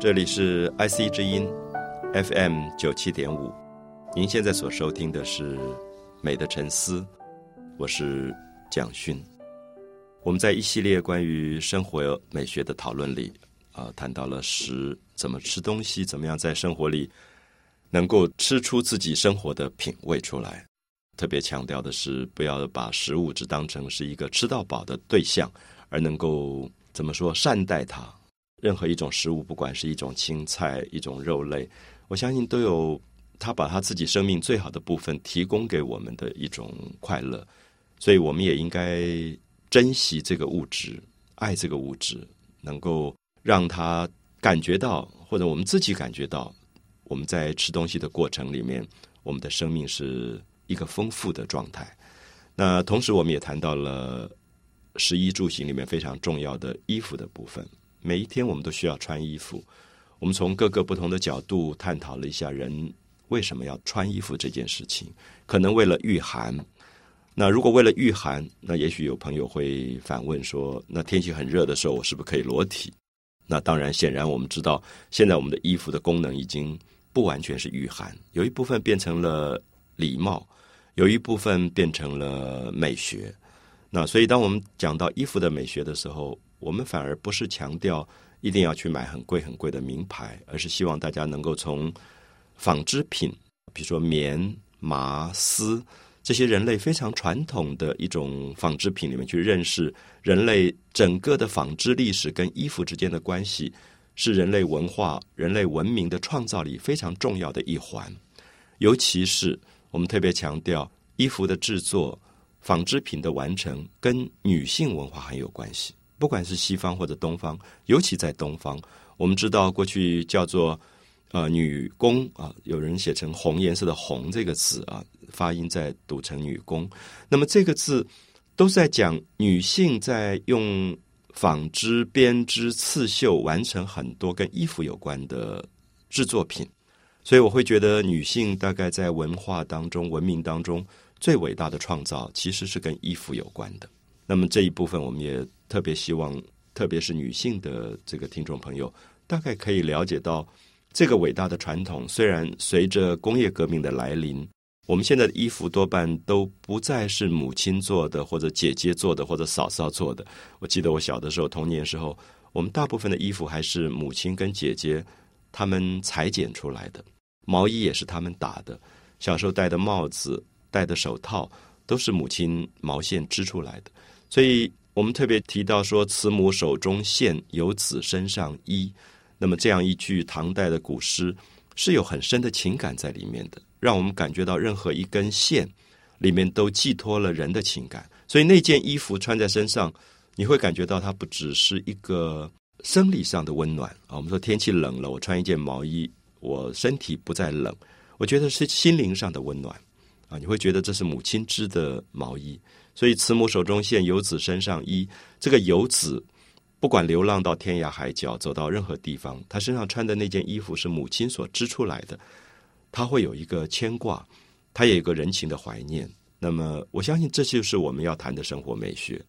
这里是 IC 之音 FM 九七点五，您现在所收听的是《美的沉思》，我是蒋勋。我们在一系列关于生活美学的讨论里，啊，谈到了食怎么吃东西，怎么样在生活里能够吃出自己生活的品味出来。特别强调的是，不要把食物只当成是一个吃到饱的对象，而能够怎么说善待它。任何一种食物，不管是一种青菜、一种肉类，我相信都有他把他自己生命最好的部分提供给我们的一种快乐，所以我们也应该珍惜这个物质，爱这个物质，能够让他感觉到，或者我们自己感觉到，我们在吃东西的过程里面，我们的生命是一个丰富的状态。那同时，我们也谈到了食衣住行里面非常重要的衣服的部分。每一天我们都需要穿衣服，我们从各个不同的角度探讨了一下人为什么要穿衣服这件事情。可能为了御寒，那如果为了御寒，那也许有朋友会反问说：那天气很热的时候，我是不是可以裸体？那当然，显然我们知道，现在我们的衣服的功能已经不完全是御寒，有一部分变成了礼貌，有一部分变成了美学。那所以，当我们讲到衣服的美学的时候，我们反而不是强调一定要去买很贵很贵的名牌，而是希望大家能够从纺织品，比如说棉、麻、丝这些人类非常传统的一种纺织品里面去认识人类整个的纺织历史跟衣服之间的关系，是人类文化、人类文明的创造力非常重要的一环。尤其是我们特别强调衣服的制作、纺织品的完成跟女性文化很有关系。不管是西方或者东方，尤其在东方，我们知道过去叫做呃女工啊，有人写成红颜色的红这个字啊，发音在读成女工。那么这个字都在讲女性在用纺织、编织、刺绣完成很多跟衣服有关的制作品。所以我会觉得，女性大概在文化当中、文明当中最伟大的创造，其实是跟衣服有关的。那么这一部分，我们也。特别希望，特别是女性的这个听众朋友，大概可以了解到这个伟大的传统。虽然随着工业革命的来临，我们现在的衣服多半都不再是母亲做的，或者姐姐做的，或者嫂嫂做的。我记得我小的时候，童年时候，我们大部分的衣服还是母亲跟姐姐他们裁剪出来的，毛衣也是他们打的，小时候戴的帽子、戴的手套都是母亲毛线织出来的，所以。我们特别提到说：“慈母手中线，游子身上衣。”那么这样一句唐代的古诗是有很深的情感在里面的，让我们感觉到任何一根线里面都寄托了人的情感。所以那件衣服穿在身上，你会感觉到它不只是一个生理上的温暖啊。我们说天气冷了，我穿一件毛衣，我身体不再冷。我觉得是心灵上的温暖啊，你会觉得这是母亲织的毛衣。所以，慈母手中线，游子身上衣。这个游子，不管流浪到天涯海角，走到任何地方，他身上穿的那件衣服是母亲所织出来的，他会有一个牵挂，他也有个人情的怀念。那么，我相信这就是我们要谈的生活美学。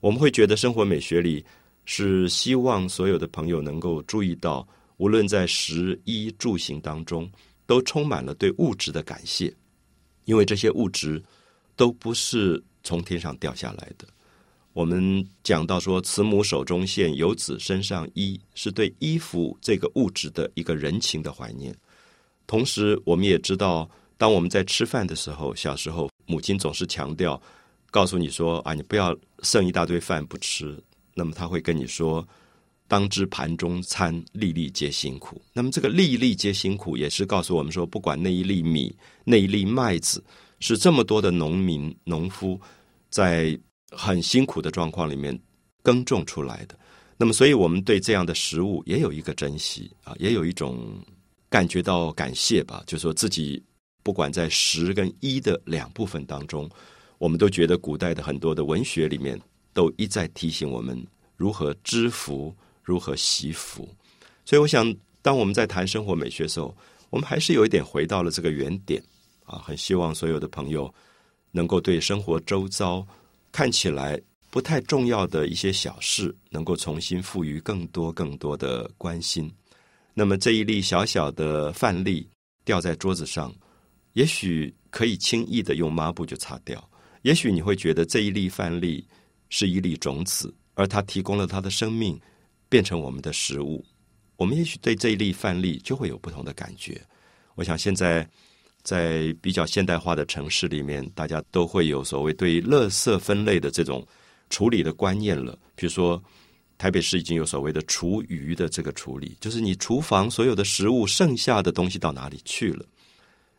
我们会觉得，生活美学里是希望所有的朋友能够注意到，无论在食衣住行当中，都充满了对物质的感谢，因为这些物质都不是。从天上掉下来的。我们讲到说，慈母手中线，游子身上衣，是对衣服这个物质的一个人情的怀念。同时，我们也知道，当我们在吃饭的时候，小时候母亲总是强调，告诉你说啊，你不要剩一大堆饭不吃。那么他会跟你说，当知盘中餐，粒粒皆辛苦。那么这个粒粒皆辛苦，也是告诉我们说，不管那一粒米，那一粒麦子。是这么多的农民、农夫在很辛苦的状况里面耕种出来的。那么，所以我们对这样的食物也有一个珍惜啊，也有一种感觉到感谢吧。就说自己不管在十跟一的两部分当中，我们都觉得古代的很多的文学里面都一再提醒我们如何知福，如何惜福。所以，我想，当我们在谈生活美学的时候，我们还是有一点回到了这个原点啊。很希望所有的朋友能够对生活周遭看起来。不太重要的一些小事，能够重新赋予更多更多的关心。那么这一粒小小的饭粒掉在桌子上，也许可以轻易的用抹布就擦掉。也许你会觉得这一粒饭粒是一粒种子，而它提供了它的生命，变成我们的食物。我们也许对这一粒饭粒就会有不同的感觉。我想现在在比较现代化的城市里面，大家都会有所谓对垃圾分类的这种。处理的观念了，比如说台北市已经有所谓的厨余的这个处理，就是你厨房所有的食物剩下的东西到哪里去了？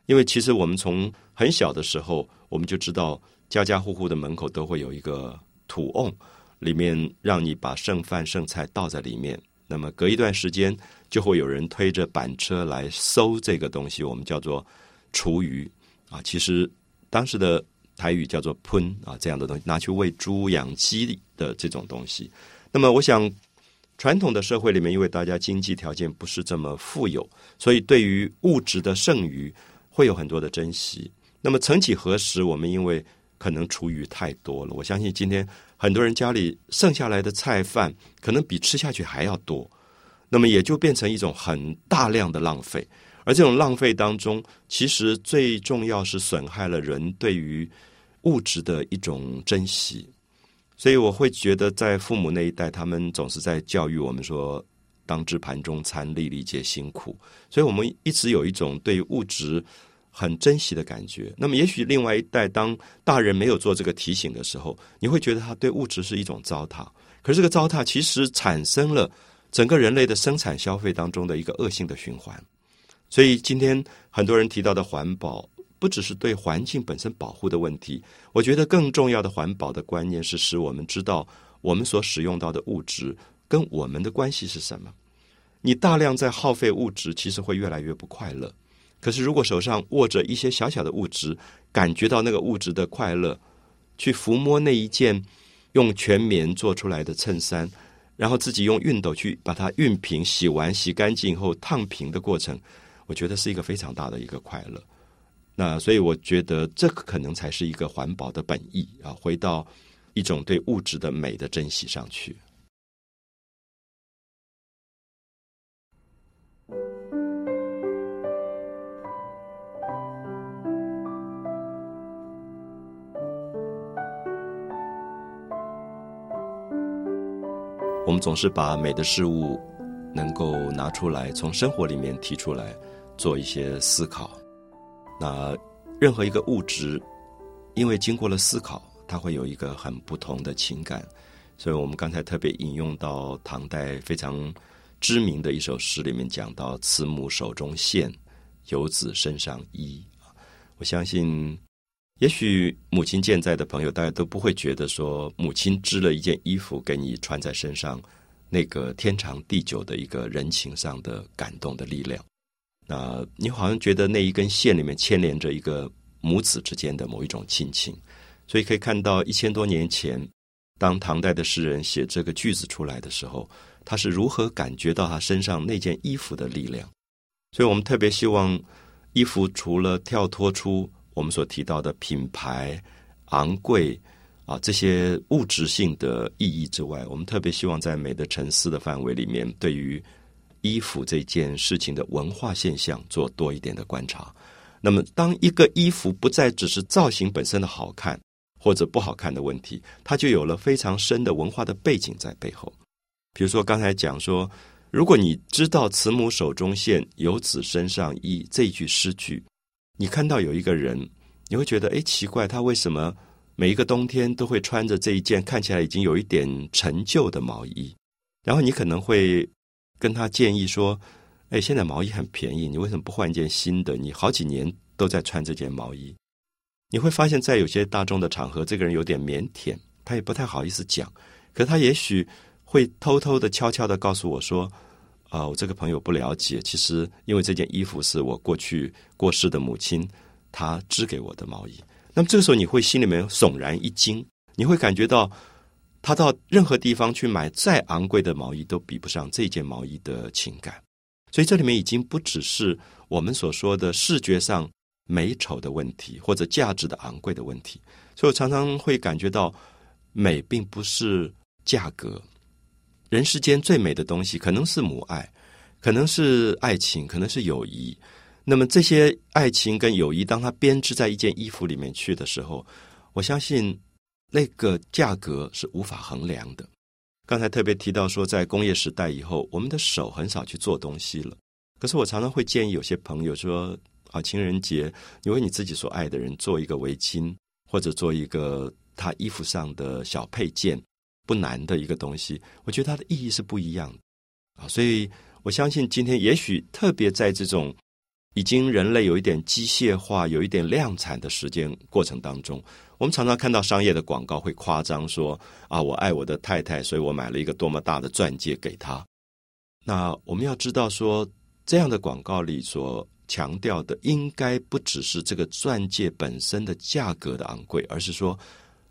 因为其实我们从很小的时候，我们就知道家家户户的门口都会有一个土瓮，里面让你把剩饭剩菜倒在里面，那么隔一段时间就会有人推着板车来收这个东西，我们叫做厨余啊。其实当时的。台语叫做“喷”啊，这样的东西拿去喂猪、养鸡的这种东西。那么，我想传统的社会里面，因为大家经济条件不是这么富有，所以对于物质的剩余会有很多的珍惜。那么，曾几何时，我们因为可能厨余太多了，我相信今天很多人家里剩下来的菜饭可能比吃下去还要多，那么也就变成一种很大量的浪费。而这种浪费当中，其实最重要是损害了人对于物质的一种珍惜，所以我会觉得，在父母那一代，他们总是在教育我们说：“当知盘中餐，粒粒皆辛苦。”所以，我们一直有一种对物质很珍惜的感觉。那么，也许另外一代，当大人没有做这个提醒的时候，你会觉得他对物质是一种糟蹋。可是，这个糟蹋其实产生了整个人类的生产消费当中的一个恶性的循环。所以，今天很多人提到的环保。不只是对环境本身保护的问题，我觉得更重要的环保的观念是使我们知道我们所使用到的物质跟我们的关系是什么。你大量在耗费物质，其实会越来越不快乐。可是如果手上握着一些小小的物质，感觉到那个物质的快乐，去抚摸那一件用全棉做出来的衬衫，然后自己用熨斗去把它熨平、洗完、洗干净以后烫平的过程，我觉得是一个非常大的一个快乐。那所以我觉得这可能才是一个环保的本意啊，回到一种对物质的美的珍惜上去。我们总是把美的事物能够拿出来，从生活里面提出来做一些思考。那任何一个物质，因为经过了思考，它会有一个很不同的情感。所以我们刚才特别引用到唐代非常知名的一首诗里面讲到“慈母手中线，游子身上衣”。我相信，也许母亲健在的朋友，大家都不会觉得说母亲织了一件衣服给你穿在身上，那个天长地久的一个人情上的感动的力量。啊你好像觉得那一根线里面牵连着一个母子之间的某一种亲情，所以可以看到一千多年前，当唐代的诗人写这个句子出来的时候，他是如何感觉到他身上那件衣服的力量。所以我们特别希望衣服除了跳脱出我们所提到的品牌昂贵啊这些物质性的意义之外，我们特别希望在美的沉思的范围里面，对于。衣服这件事情的文化现象做多一点的观察，那么当一个衣服不再只是造型本身的好看或者不好看的问题，它就有了非常深的文化的背景在背后。比如说刚才讲说，如果你知道“慈母手中线，游子身上衣”这句诗句，你看到有一个人，你会觉得哎奇怪，他为什么每一个冬天都会穿着这一件看起来已经有一点陈旧的毛衣？然后你可能会。跟他建议说：“哎，现在毛衣很便宜，你为什么不换一件新的？你好几年都在穿这件毛衣。你会发现在有些大众的场合，这个人有点腼腆，他也不太好意思讲。可他也许会偷偷的、悄悄的告诉我说：“啊，我这个朋友不了解，其实因为这件衣服是我过去过世的母亲她织给我的毛衣。”那么这个时候，你会心里面悚然一惊，你会感觉到他到任何地方去买再昂贵的毛衣，都比不上这件毛衣的情感。所以这里面已经不只是我们所说的视觉上美丑的问题，或者价值的昂贵的问题。所以我常常会感觉到，美并不是价格。人世间最美的东西，可能是母爱，可能是爱情，可能是友谊。那么这些爱情跟友谊，当它编织在一件衣服里面去的时候，我相信那个价格是无法衡量的。刚才特别提到说，在工业时代以后，我们的手很少去做东西了。可是我常常会建议有些朋友说：啊，情人节你为你自己所爱的人做一个围巾，或者做一个他衣服上的小配件，不难的一个东西。我觉得它的意义是不一样的啊。所以我相信今天也许特别在这种。已经人类有一点机械化、有一点量产的时间过程当中，我们常常看到商业的广告会夸张说：“啊，我爱我的太太，所以我买了一个多么大的钻戒给她。”那我们要知道说，这样的广告里所强调的，应该不只是这个钻戒本身的价格的昂贵，而是说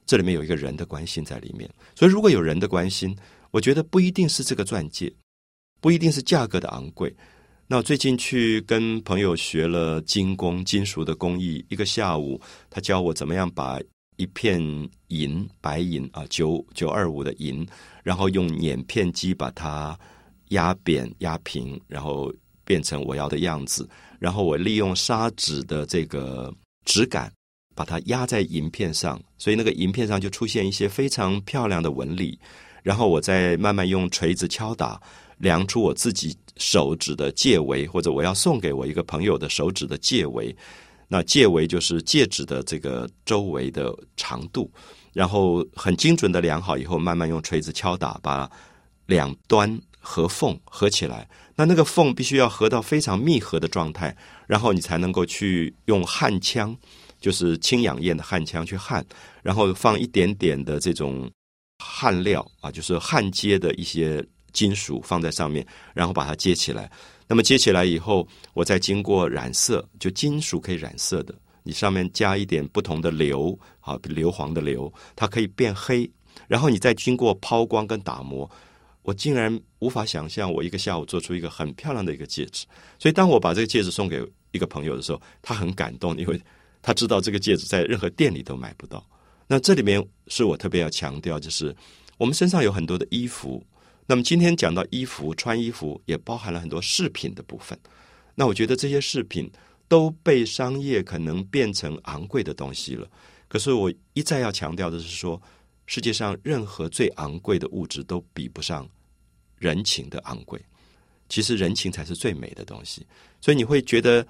这里面有一个人的关心在里面。所以，如果有人的关心，我觉得不一定是这个钻戒，不一定是价格的昂贵。那我最近去跟朋友学了金工、金属的工艺，一个下午，他教我怎么样把一片银、白银啊，九九二五的银，然后用碾片机把它压扁、压平，然后变成我要的样子。然后我利用砂纸的这个质感，把它压在银片上，所以那个银片上就出现一些非常漂亮的纹理。然后我再慢慢用锤子敲打。量出我自己手指的戒围，或者我要送给我一个朋友的手指的戒围。那戒围就是戒指的这个周围的长度，然后很精准的量好以后，慢慢用锤子敲打，把两端合缝合起来。那那个缝必须要合到非常密合的状态，然后你才能够去用焊枪，就是氢氧焰的焊枪去焊，然后放一点点的这种焊料啊，就是焊接的一些。金属放在上面，然后把它接起来。那么接起来以后，我再经过染色，就金属可以染色的，你上面加一点不同的硫，啊，硫磺的硫，它可以变黑。然后你再经过抛光跟打磨，我竟然无法想象，我一个下午做出一个很漂亮的一个戒指。所以当我把这个戒指送给一个朋友的时候，他很感动，因为他知道这个戒指在任何店里都买不到。那这里面是我特别要强调，就是我们身上有很多的衣服。那么今天讲到衣服，穿衣服也包含了很多饰品的部分。那我觉得这些饰品都被商业可能变成昂贵的东西了。可是我一再要强调的是说，世界上任何最昂贵的物质都比不上人情的昂贵。其实人情才是最美的东西。所以你会觉得，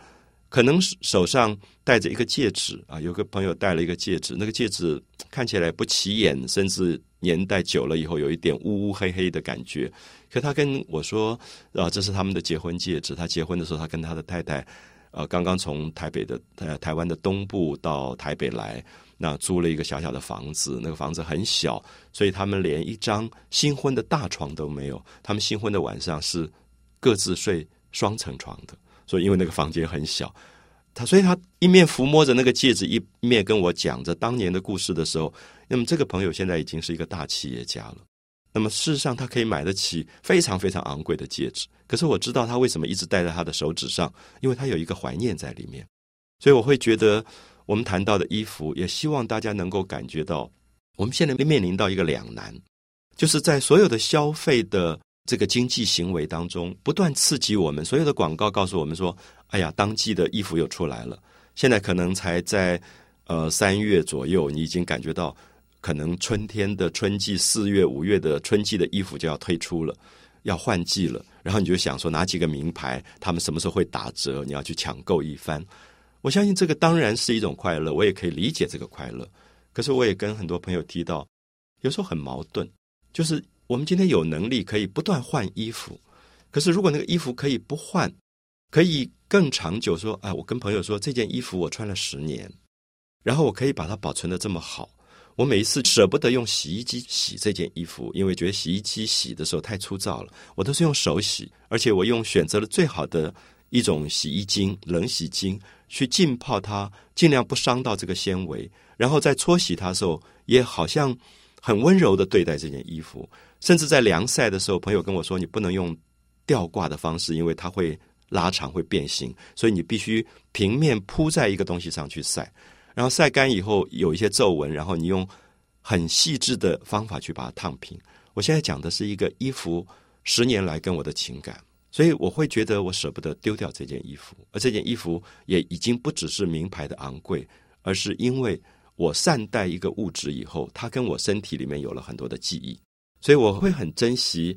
可能手上戴着一个戒指啊，有个朋友戴了一个戒指，那个戒指看起来不起眼，甚至。年代久了以后，有一点乌乌黑黑的感觉。可他跟我说：“啊，这是他们的结婚戒指。他结婚的时候，他跟他的太太，呃，刚刚从台北的呃台湾的东部到台北来，那租了一个小小的房子。那个房子很小，所以他们连一张新婚的大床都没有。他们新婚的晚上是各自睡双层床的。所以因为那个房间很小。”他所以，他一面抚摸着那个戒指，一面跟我讲着当年的故事的时候，那么这个朋友现在已经是一个大企业家了。那么事实上，他可以买得起非常非常昂贵的戒指。可是我知道他为什么一直戴在他的手指上，因为他有一个怀念在里面。所以我会觉得，我们谈到的衣服，也希望大家能够感觉到，我们现在面临到一个两难，就是在所有的消费的。这个经济行为当中，不断刺激我们。所有的广告告诉我们说：“哎呀，当季的衣服又出来了。”现在可能才在呃三月左右，你已经感觉到可能春天的春季四月、五月的春季的衣服就要推出了，要换季了。然后你就想说，哪几个名牌他们什么时候会打折？你要去抢购一番。我相信这个当然是一种快乐，我也可以理解这个快乐。可是我也跟很多朋友提到，有时候很矛盾，就是。我们今天有能力可以不断换衣服，可是如果那个衣服可以不换，可以更长久，说，哎，我跟朋友说这件衣服我穿了十年，然后我可以把它保存的这么好，我每一次舍不得用洗衣机洗这件衣服，因为觉得洗衣机洗的时候太粗糙了，我都是用手洗，而且我用选择了最好的一种洗衣精——冷洗精，去浸泡它，尽量不伤到这个纤维。然后在搓洗它的时候，也好像很温柔的对待这件衣服。甚至在凉晒的时候，朋友跟我说：“你不能用吊挂的方式，因为它会拉长、会变形，所以你必须平面铺在一个东西上去晒。”然后晒干以后有一些皱纹，然后你用很细致的方法去把它烫平。我现在讲的是一个衣服十年来跟我的情感，所以我会觉得我舍不得丢掉这件衣服，而这件衣服也已经不只是名牌的昂贵，而是因为我善待一个物质以后，它跟我身体里面有了很多的记忆，所以我会很珍惜。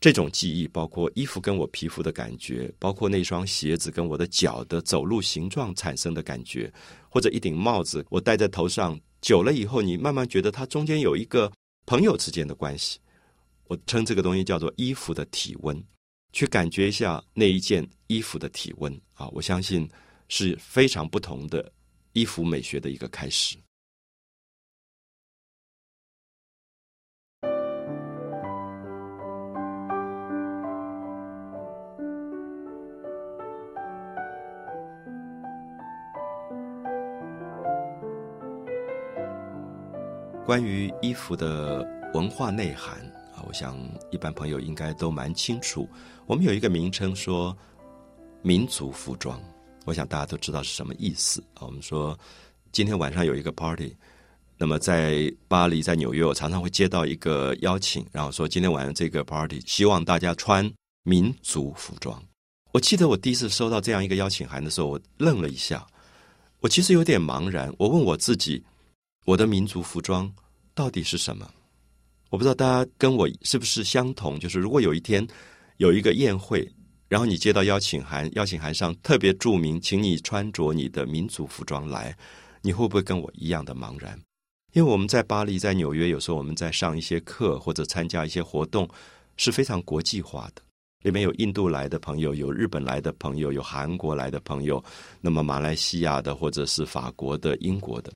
这种记忆包括衣服跟我皮肤的感觉，包括那双鞋子跟我的脚的走路形状产生的感觉，或者一顶帽子我戴在头上，久了以后，你慢慢觉得它中间有一个朋友之间的关系。我称这个东西叫做衣服的体温，去感觉一下那一件衣服的体温啊，我相信是非常不同的衣服美学的一个开始。关于衣服的文化内涵啊，我想一般朋友应该都蛮清楚。我们有一个名称说民族服装，我想大家都知道是什么意思啊。我们说今天晚上有一个 party，那么在巴黎、在纽约，我常常会接到一个邀请，然后说今天晚上这个 party 希望大家穿民族服装。我记得我第一次收到这样一个邀请函的时候，我愣了一下，我其实有点茫然。我问我自己。我的民族服装到底是什么？我不知道大家跟我是不是相同。就是如果有一天有一个宴会，然后你接到邀请函，邀请函上特别注明，请你穿着你的民族服装来，你会不会跟我一样的茫然？因为我们在巴黎、在纽约，有时候我们在上一些课或者参加一些活动，是非常国际化的。里面有印度来的朋友，有日本来的朋友，有韩国来的朋友，那么马来西亚的，或者是法国的、英国的。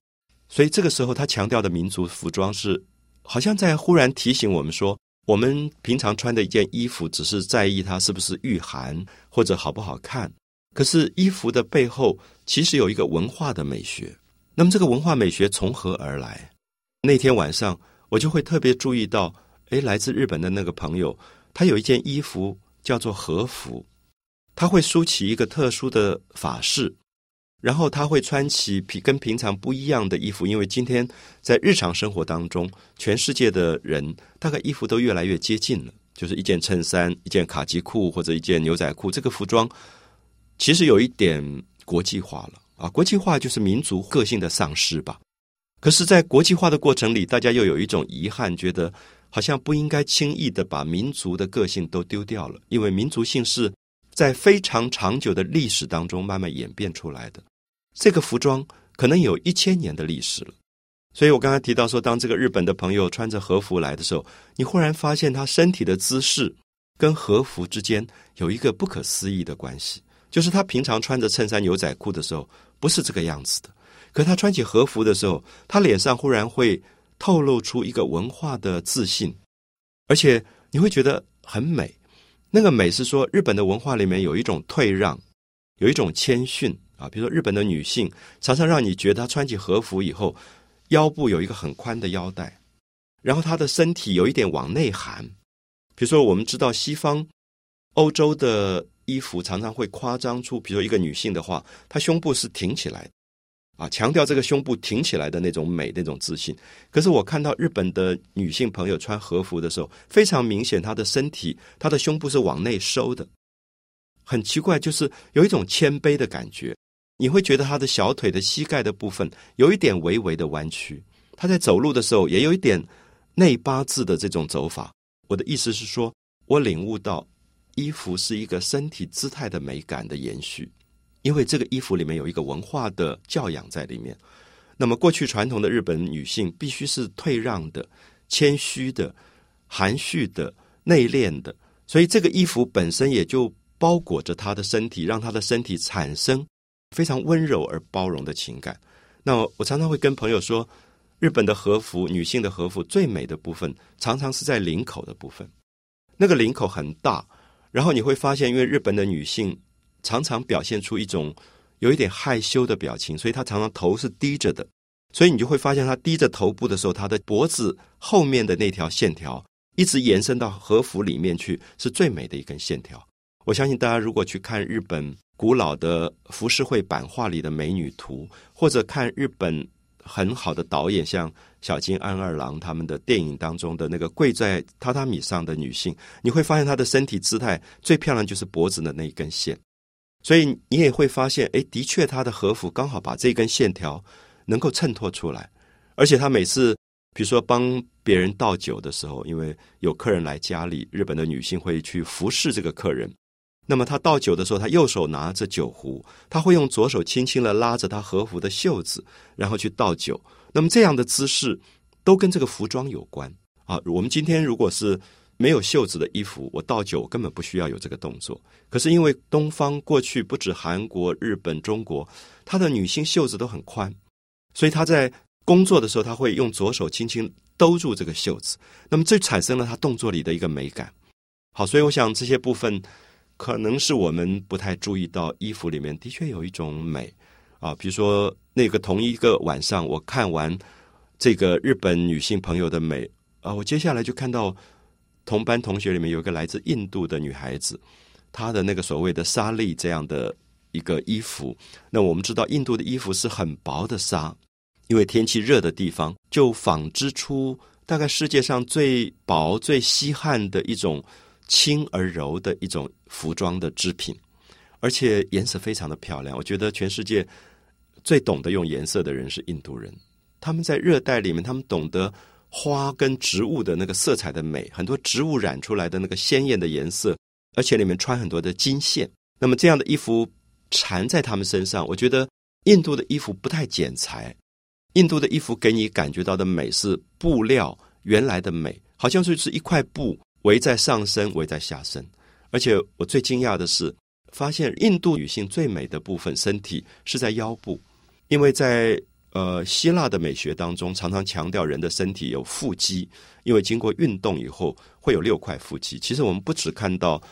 所以这个时候，他强调的民族服装是，好像在忽然提醒我们说，我们平常穿的一件衣服，只是在意它是不是御寒或者好不好看。可是衣服的背后，其实有一个文化的美学。那么这个文化美学从何而来？那天晚上，我就会特别注意到，哎，来自日本的那个朋友，他有一件衣服叫做和服，他会梳起一个特殊的发式。然后他会穿起平跟平常不一样的衣服，因为今天在日常生活当中，全世界的人大概衣服都越来越接近了，就是一件衬衫、一件卡其裤或者一件牛仔裤，这个服装其实有一点国际化了啊！国际化就是民族个性的丧失吧。可是，在国际化的过程里，大家又有一种遗憾，觉得好像不应该轻易的把民族的个性都丢掉了，因为民族性是在非常长久的历史当中慢慢演变出来的。这个服装可能有一千年的历史了，所以我刚才提到说，当这个日本的朋友穿着和服来的时候，你忽然发现他身体的姿势跟和服之间有一个不可思议的关系，就是他平常穿着衬衫牛仔裤的时候不是这个样子的，可他穿起和服的时候，他脸上忽然会透露出一个文化的自信，而且你会觉得很美。那个美是说，日本的文化里面有一种退让，有一种谦逊。啊，比如说日本的女性常常让你觉得她穿起和服以后，腰部有一个很宽的腰带，然后她的身体有一点往内含。比如说，我们知道西方欧洲的衣服常常会夸张出，比如说一个女性的话，她胸部是挺起来，啊，强调这个胸部挺起来的那种美、那种自信。可是我看到日本的女性朋友穿和服的时候，非常明显，她的身体、她的胸部是往内收的，很奇怪，就是有一种谦卑的感觉。你会觉得他的小腿的膝盖的部分有一点微微的弯曲，他在走路的时候也有一点内八字的这种走法。我的意思是说，我领悟到衣服是一个身体姿态的美感的延续，因为这个衣服里面有一个文化的教养在里面。那么过去传统的日本女性必须是退让的、谦虚的、含蓄的、内敛的，所以这个衣服本身也就包裹着她的身体，让她的身体产生。非常温柔而包容的情感。那我常常会跟朋友说，日本的和服，女性的和服最美的部分，常常是在领口的部分。那个领口很大，然后你会发现，因为日本的女性常常表现出一种有一点害羞的表情，所以她常常头是低着的。所以你就会发现，她低着头部的时候，她的脖子后面的那条线条一直延伸到和服里面去，是最美的一根线条。我相信大家如果去看日本古老的浮世绘版画里的美女图，或者看日本很好的导演，像小津安二郎他们的电影当中的那个跪在榻榻米上的女性，你会发现她的身体姿态最漂亮就是脖子的那一根线。所以你也会发现，哎，的确她的和服刚好把这根线条能够衬托出来，而且她每次比如说帮别人倒酒的时候，因为有客人来家里，日本的女性会去服侍这个客人。那么他倒酒的时候，他右手拿着酒壶，他会用左手轻轻的拉着他和服的袖子，然后去倒酒。那么这样的姿势都跟这个服装有关啊。我们今天如果是没有袖子的衣服，我倒酒根本不需要有这个动作。可是因为东方过去不止韩国、日本、中国，他的女性袖子都很宽，所以他在工作的时候，他会用左手轻轻兜住这个袖子。那么这产生了他动作里的一个美感。好，所以我想这些部分。可能是我们不太注意到，衣服里面的确有一种美啊。比如说，那个同一个晚上，我看完这个日本女性朋友的美啊，我接下来就看到同班同学里面有一个来自印度的女孩子，她的那个所谓的纱丽这样的一个衣服。那我们知道，印度的衣服是很薄的纱，因为天气热的地方，就纺织出大概世界上最薄、最稀罕的一种。轻而柔的一种服装的织品，而且颜色非常的漂亮。我觉得全世界最懂得用颜色的人是印度人。他们在热带里面，他们懂得花跟植物的那个色彩的美，很多植物染出来的那个鲜艳的颜色，而且里面穿很多的金线。那么这样的衣服缠在他们身上，我觉得印度的衣服不太剪裁。印度的衣服给你感觉到的美是布料原来的美，好像就是一块布。围在上身，围在下身，而且我最惊讶的是，发现印度女性最美的部分身体是在腰部，因为在呃希腊的美学当中，常常强调人的身体有腹肌，因为经过运动以后会有六块腹肌。其实我们不只看到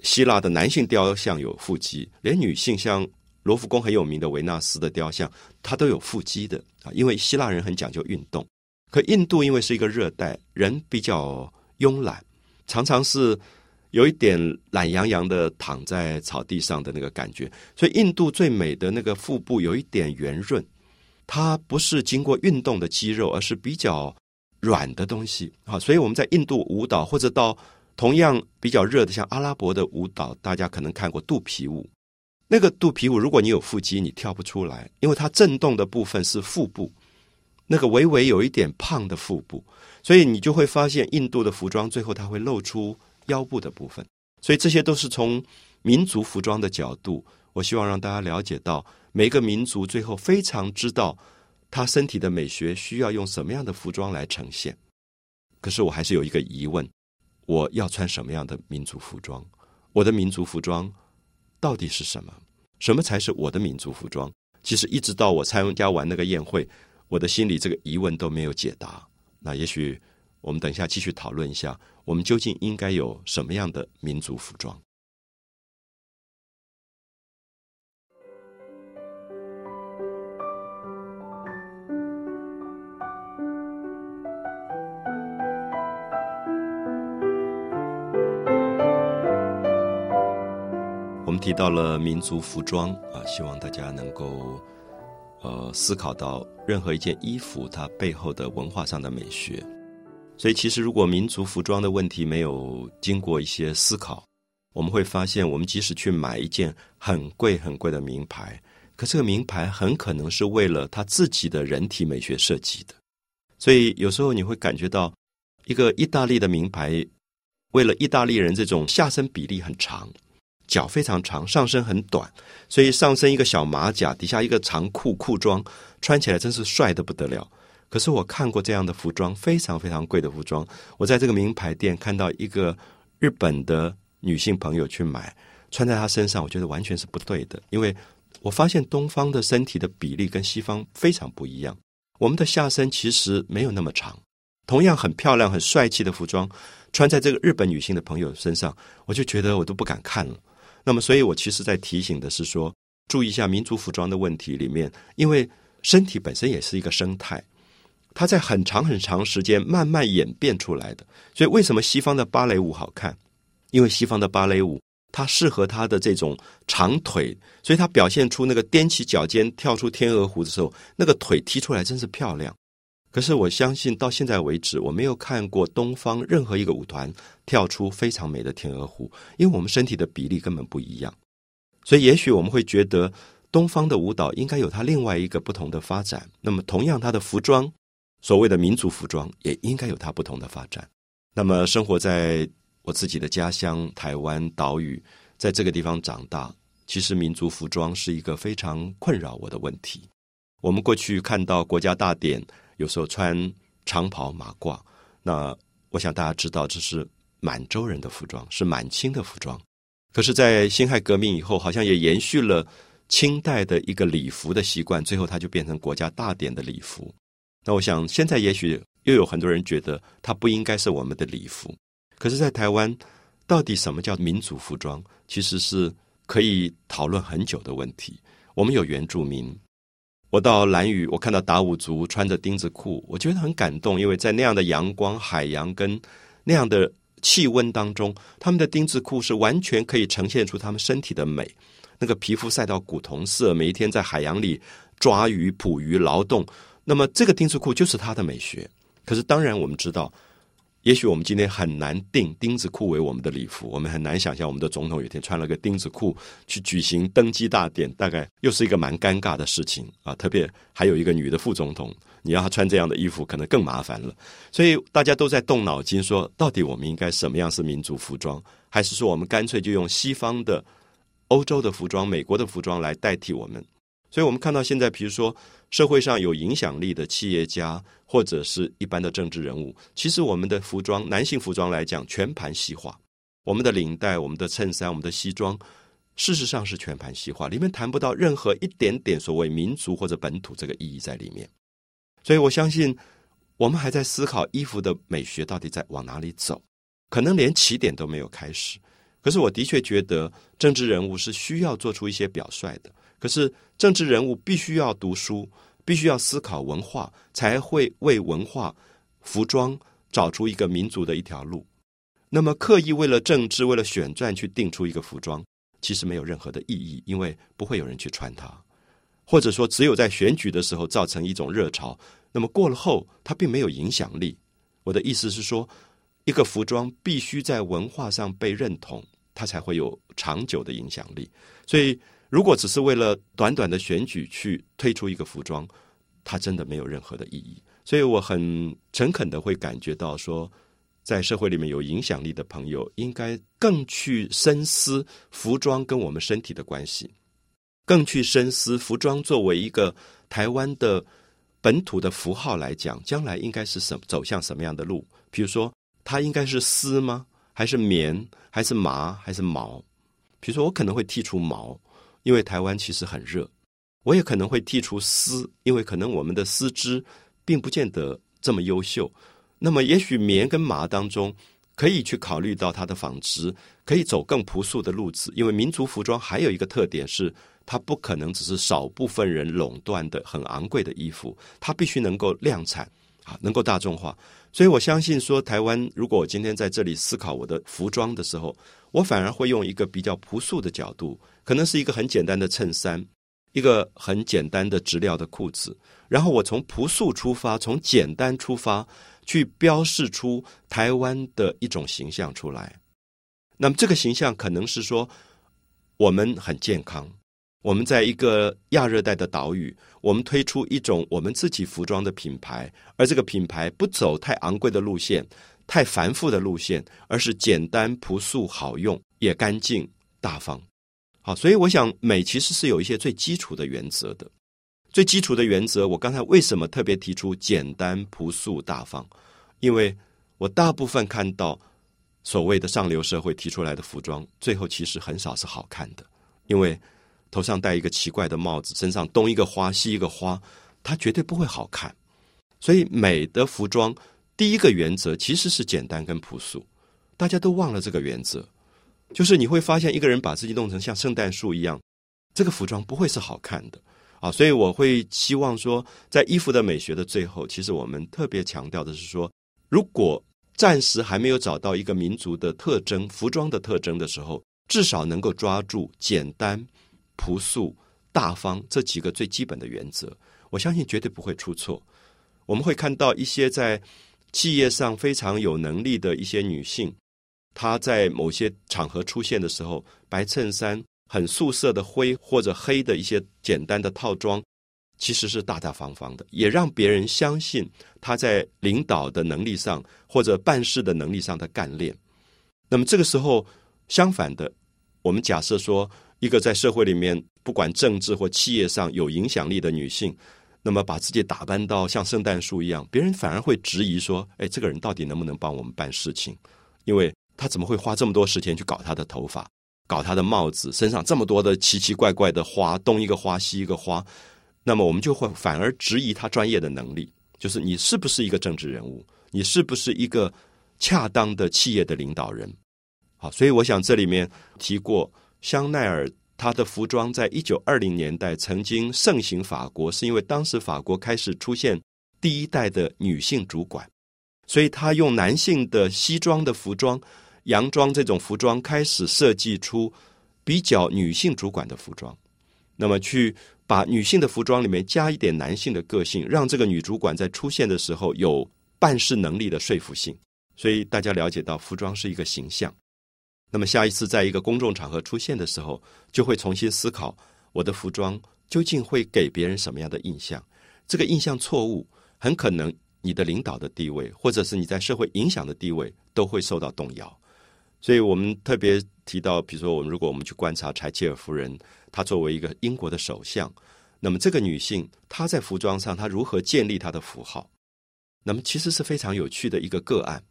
希腊的男性雕像有腹肌，连女性像罗浮宫很有名的维纳斯的雕像，它都有腹肌的啊。因为希腊人很讲究运动，可印度因为是一个热带，人比较慵懒。常常是有一点懒洋洋的躺在草地上的那个感觉，所以印度最美的那个腹部有一点圆润，它不是经过运动的肌肉，而是比较软的东西啊。所以我们在印度舞蹈，或者到同样比较热的像阿拉伯的舞蹈，大家可能看过肚皮舞。那个肚皮舞，如果你有腹肌，你跳不出来，因为它震动的部分是腹部，那个微微有一点胖的腹部。所以你就会发现，印度的服装最后它会露出腰部的部分。所以这些都是从民族服装的角度，我希望让大家了解到，每个民族最后非常知道他身体的美学需要用什么样的服装来呈现。可是我还是有一个疑问：我要穿什么样的民族服装？我的民族服装到底是什么？什么才是我的民族服装？其实一直到我参加完那个宴会，我的心里这个疑问都没有解答。那也许我们等一下继续讨论一下，我们究竟应该有什么样的民族服装？我们提到了民族服装啊，希望大家能够。呃，思考到任何一件衣服它背后的文化上的美学，所以其实如果民族服装的问题没有经过一些思考，我们会发现，我们即使去买一件很贵很贵的名牌，可这个名牌很可能是为了他自己的人体美学设计的。所以有时候你会感觉到，一个意大利的名牌，为了意大利人这种下身比例很长。脚非常长，上身很短，所以上身一个小马甲，底下一个长裤裤装，穿起来真是帅的不得了。可是我看过这样的服装，非常非常贵的服装。我在这个名牌店看到一个日本的女性朋友去买，穿在她身上，我觉得完全是不对的。因为我发现东方的身体的比例跟西方非常不一样。我们的下身其实没有那么长。同样很漂亮、很帅气的服装，穿在这个日本女性的朋友身上，我就觉得我都不敢看了。那么，所以我其实在提醒的是说，注意一下民族服装的问题里面，因为身体本身也是一个生态，它在很长很长时间慢慢演变出来的。所以，为什么西方的芭蕾舞好看？因为西方的芭蕾舞它适合它的这种长腿，所以它表现出那个踮起脚尖跳出天鹅湖的时候，那个腿踢出来真是漂亮。可是我相信到现在为止，我没有看过东方任何一个舞团跳出非常美的天鹅湖，因为我们身体的比例根本不一样。所以，也许我们会觉得东方的舞蹈应该有它另外一个不同的发展。那么，同样它的服装，所谓的民族服装，也应该有它不同的发展。那么，生活在我自己的家乡台湾岛屿，在这个地方长大，其实民族服装是一个非常困扰我的问题。我们过去看到国家大典。有时候穿长袍马褂，那我想大家知道这是满洲人的服装，是满清的服装。可是，在辛亥革命以后，好像也延续了清代的一个礼服的习惯，最后它就变成国家大典的礼服。那我想，现在也许又有很多人觉得它不应该是我们的礼服。可是，在台湾，到底什么叫民族服装，其实是可以讨论很久的问题。我们有原住民。我到兰屿，我看到达悟族穿着钉子裤，我觉得很感动，因为在那样的阳光、海洋跟那样的气温当中，他们的钉子裤是完全可以呈现出他们身体的美。那个皮肤晒到古铜色，每一天在海洋里抓鱼、捕鱼、劳动，那么这个钉子裤就是他的美学。可是当然，我们知道。也许我们今天很难定钉子裤为我们的礼服，我们很难想象我们的总统有一天穿了个钉子裤去举行登基大典，大概又是一个蛮尴尬的事情啊！特别还有一个女的副总统，你要她穿这样的衣服，可能更麻烦了。所以大家都在动脑筋，说到底我们应该什么样是民族服装，还是说我们干脆就用西方的、欧洲的服装、美国的服装来代替我们？所以我们看到现在，比如说。社会上有影响力的企业家或者是一般的政治人物，其实我们的服装，男性服装来讲，全盘西化。我们的领带、我们的衬衫、我们的西装，事实上是全盘西化，里面谈不到任何一点点所谓民族或者本土这个意义在里面。所以我相信，我们还在思考衣服的美学到底在往哪里走，可能连起点都没有开始。可是我的确觉得，政治人物是需要做出一些表率的。可是，政治人物必须要读书，必须要思考文化，才会为文化、服装找出一个民族的一条路。那么，刻意为了政治、为了选战去定出一个服装，其实没有任何的意义，因为不会有人去穿它，或者说，只有在选举的时候造成一种热潮。那么过了后，它并没有影响力。我的意思是说，一个服装必须在文化上被认同，它才会有长久的影响力。所以。如果只是为了短短的选举去推出一个服装，它真的没有任何的意义。所以我很诚恳的会感觉到说，在社会里面有影响力的朋友，应该更去深思服装跟我们身体的关系，更去深思服装作为一个台湾的本土的符号来讲，将来应该是什走向什么样的路？比如说，它应该是丝吗？还是棉？还是麻？还是毛？比如说，我可能会剔除毛。因为台湾其实很热，我也可能会剔除丝，因为可能我们的丝织并不见得这么优秀。那么，也许棉跟麻当中可以去考虑到它的纺织，可以走更朴素的路子。因为民族服装还有一个特点是，它不可能只是少部分人垄断的很昂贵的衣服，它必须能够量产啊，能够大众化。所以我相信说，台湾如果我今天在这里思考我的服装的时候，我反而会用一个比较朴素的角度。可能是一个很简单的衬衫，一个很简单的织料的裤子，然后我从朴素出发，从简单出发，去标示出台湾的一种形象出来。那么这个形象可能是说，我们很健康，我们在一个亚热带的岛屿，我们推出一种我们自己服装的品牌，而这个品牌不走太昂贵的路线，太繁复的路线，而是简单朴素、好用，也干净大方。好，所以我想美其实是有一些最基础的原则的。最基础的原则，我刚才为什么特别提出简单、朴素、大方？因为我大部分看到所谓的上流社会提出来的服装，最后其实很少是好看的。因为头上戴一个奇怪的帽子，身上东一个花西一个花，它绝对不会好看。所以美的服装第一个原则其实是简单跟朴素，大家都忘了这个原则，就是你会发现一个人把自己弄成像圣诞树一样，这个服装不会是好看的啊。所以我会希望说，在衣服的美学的最后，其实我们特别强调的是说，如果暂时还没有找到一个民族的特征、服装的特征的时候，至少能够抓住简单、朴素、大方这几个最基本的原则，我相信绝对不会出错。我们会看到一些在企业上非常有能力的一些女性，他在某些场合出现的时候，白衬衫、很素色的灰或者黑的一些简单的套装。其实是大大方方的，也让别人相信他在领导的能力上或者办事的能力上的干练。那么这个时候，相反的，我们假设说，一个在社会里面不管政治或企业上有影响力的女性，那么把自己打扮到像圣诞树一样，别人反而会质疑说：“哎，这个人到底能不能帮我们办事情？因为他怎么会花这么多时间去搞他的头发，搞他的帽子，身上这么多的奇奇怪怪的花，东一个花西一个花。”那么我们就会反而质疑他专业的能力，就是你是不是一个政治人物，你是不是一个恰当的企业的领导人？好，所以我想这里面提过香奈儿，他的服装在一九二零年代曾经盛行法国，是因为当时法国开始出现第一代的女性主管，所以他用男性的西装的服装、洋装这种服装开始设计出比较女性主管的服装，那么去。把女性的服装里面加一点男性的个性，让这个女主管在出现的时候有办事能力的说服性。所以大家了解到，服装是一个形象。那么下一次在一个公众场合出现的时候，就会重新思考我的服装究竟会给别人什么样的印象。这个印象错误，很可能你的领导的地位，或者是你在社会影响的地位，都会受到动摇。所以我们特别提到，比如说，我们如果我们去观察柴契尔夫人，她作为一个英国的首相，那么这个女性她在服装上她如何建立她的符号？那么其实是非常有趣的一个个案，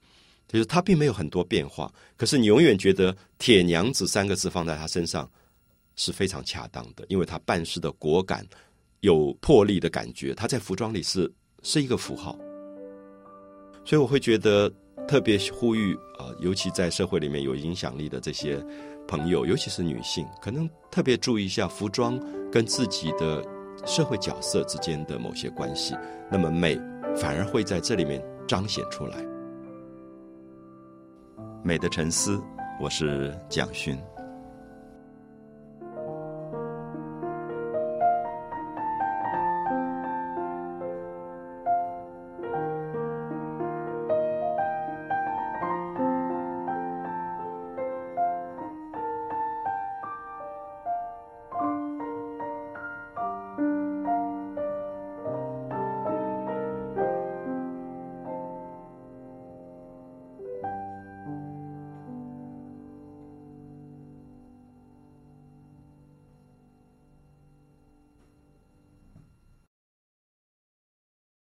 就是她并没有很多变化，可是你永远觉得“铁娘子”三个字放在她身上是非常恰当的，因为她办事的果敢、有魄力的感觉，她在服装里是是一个符号，所以我会觉得。特别呼吁啊，尤其在社会里面有影响力的这些朋友，尤其是女性，可能特别注意一下服装跟自己的社会角色之间的某些关系。那么美反而会在这里面彰显出来。美的沉思，我是蒋勋。